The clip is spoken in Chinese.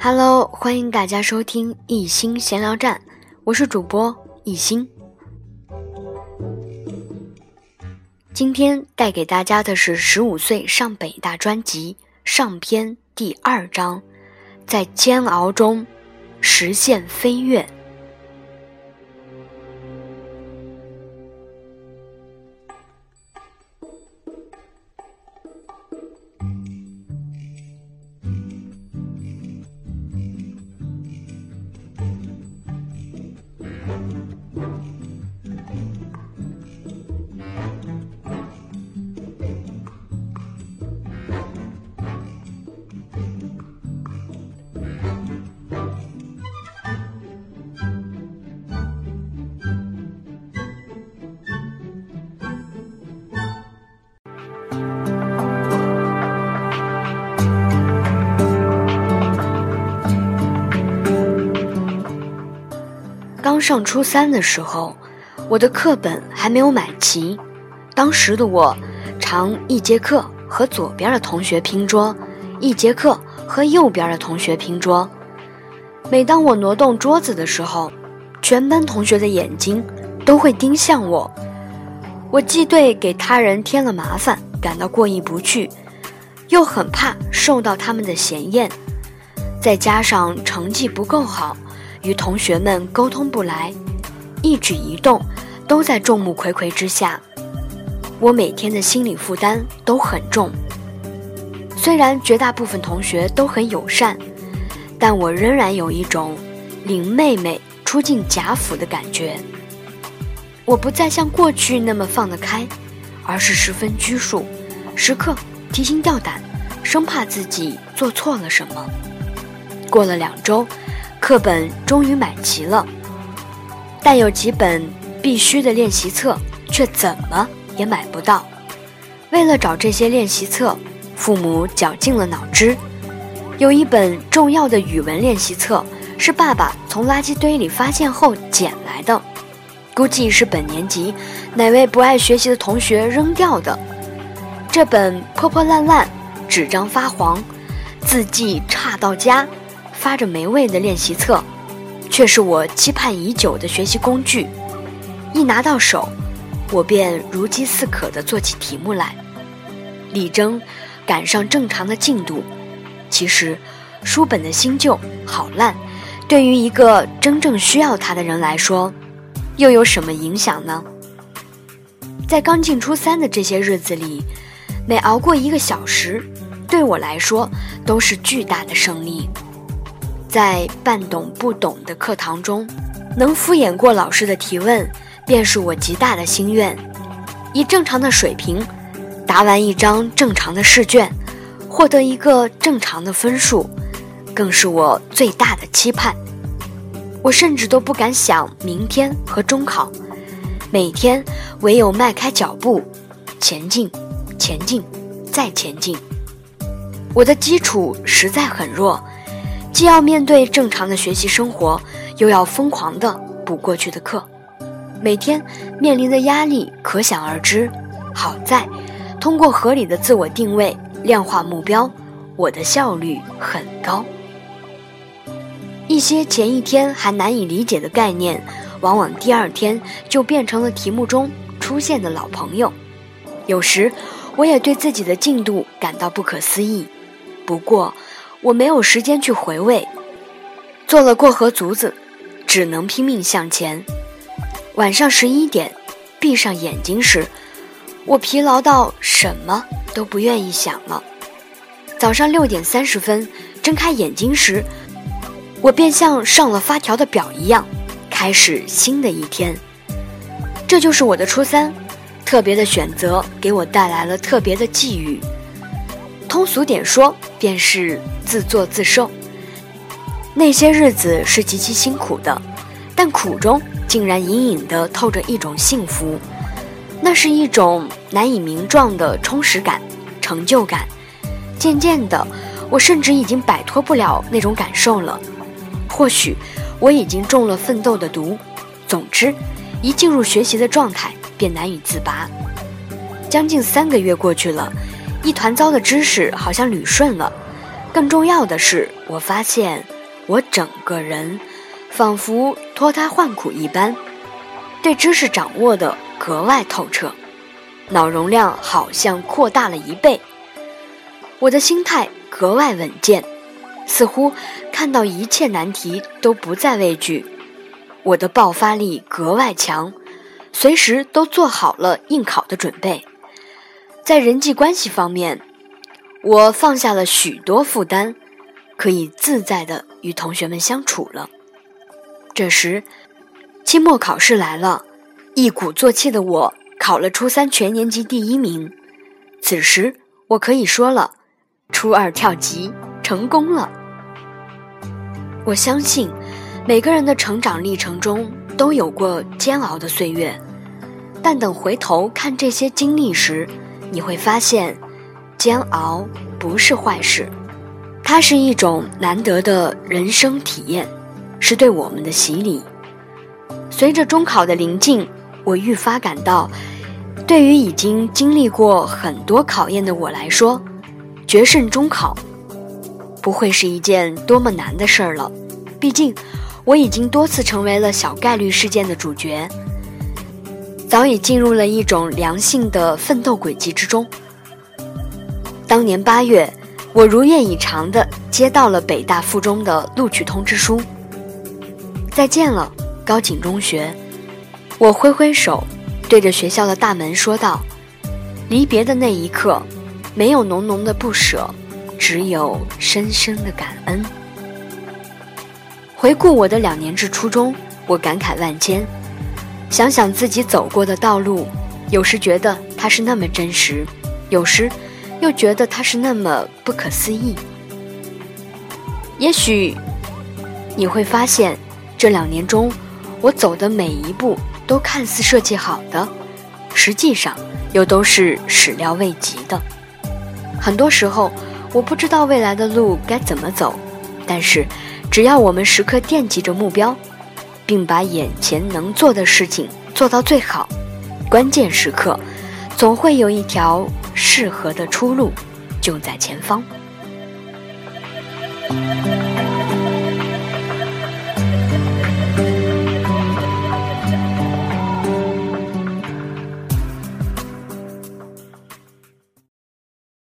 Hello，欢迎大家收听一心闲聊站，我是主播一心。今天带给大家的是十五岁上北大专辑上篇第二章，在煎熬中实现飞跃。刚上初三的时候，我的课本还没有买齐。当时的我，常一节课和左边的同学拼桌，一节课和右边的同学拼桌。每当我挪动桌子的时候，全班同学的眼睛都会盯向我。我既对给他人添了麻烦感到过意不去，又很怕受到他们的嫌厌，再加上成绩不够好。与同学们沟通不来，一举一动都在众目睽睽之下，我每天的心理负担都很重。虽然绝大部分同学都很友善，但我仍然有一种领妹妹出进贾府的感觉。我不再像过去那么放得开，而是十分拘束，时刻提心吊胆，生怕自己做错了什么。过了两周。课本终于买齐了，但有几本必须的练习册却怎么也买不到。为了找这些练习册，父母绞尽了脑汁。有一本重要的语文练习册是爸爸从垃圾堆里发现后捡来的，估计是本年级哪位不爱学习的同学扔掉的。这本破破烂烂、纸张发黄、字迹差到家。发着霉味的练习册，却是我期盼已久的学习工具。一拿到手，我便如饥似渴地做起题目来，力争赶上正常的进度。其实，书本的新旧好烂，对于一个真正需要它的人来说，又有什么影响呢？在刚进初三的这些日子里，每熬过一个小时，对我来说都是巨大的胜利。在半懂不懂的课堂中，能敷衍过老师的提问，便是我极大的心愿。以正常的水平，答完一张正常的试卷，获得一个正常的分数，更是我最大的期盼。我甚至都不敢想明天和中考，每天唯有迈开脚步，前进，前进，再前进。我的基础实在很弱。既要面对正常的学习生活，又要疯狂的补过去的课，每天面临的压力可想而知。好在，通过合理的自我定位、量化目标，我的效率很高。一些前一天还难以理解的概念，往往第二天就变成了题目中出现的老朋友。有时，我也对自己的进度感到不可思议。不过，我没有时间去回味，做了过河卒子，只能拼命向前。晚上十一点，闭上眼睛时，我疲劳到什么都不愿意想了。早上六点三十分睁开眼睛时，我便像上了发条的表一样，开始新的一天。这就是我的初三，特别的选择给我带来了特别的际遇。通俗点说，便是自作自受。那些日子是极其辛苦的，但苦中竟然隐隐的透着一种幸福，那是一种难以名状的充实感、成就感。渐渐的，我甚至已经摆脱不了那种感受了。或许我已经中了奋斗的毒。总之，一进入学习的状态，便难以自拔。将近三个月过去了。一团糟的知识好像捋顺了，更重要的是，我发现我整个人仿佛脱胎换骨一般，对知识掌握的格外透彻，脑容量好像扩大了一倍。我的心态格外稳健，似乎看到一切难题都不再畏惧。我的爆发力格外强，随时都做好了应考的准备。在人际关系方面，我放下了许多负担，可以自在的与同学们相处了。这时，期末考试来了，一鼓作气的我考了初三全年级第一名。此时，我可以说了，初二跳级成功了。我相信。每个人的成长历程中都有过煎熬的岁月，但等回头看这些经历时，你会发现，煎熬不是坏事，它是一种难得的人生体验，是对我们的洗礼。随着中考的临近，我愈发感到，对于已经经历过很多考验的我来说，决胜中考不会是一件多么难的事儿了，毕竟。我已经多次成为了小概率事件的主角，早已进入了一种良性的奋斗轨迹之中。当年八月，我如愿以偿地接到了北大附中的录取通知书。再见了，高井中学。我挥挥手，对着学校的大门说道：“离别的那一刻，没有浓浓的不舍，只有深深的感恩。”回顾我的两年制初中，我感慨万千。想想自己走过的道路，有时觉得它是那么真实，有时又觉得它是那么不可思议。也许你会发现，这两年中我走的每一步都看似设计好的，实际上又都是始料未及的。很多时候，我不知道未来的路该怎么走，但是。只要我们时刻惦记着目标，并把眼前能做的事情做到最好，关键时刻总会有一条适合的出路就在前方。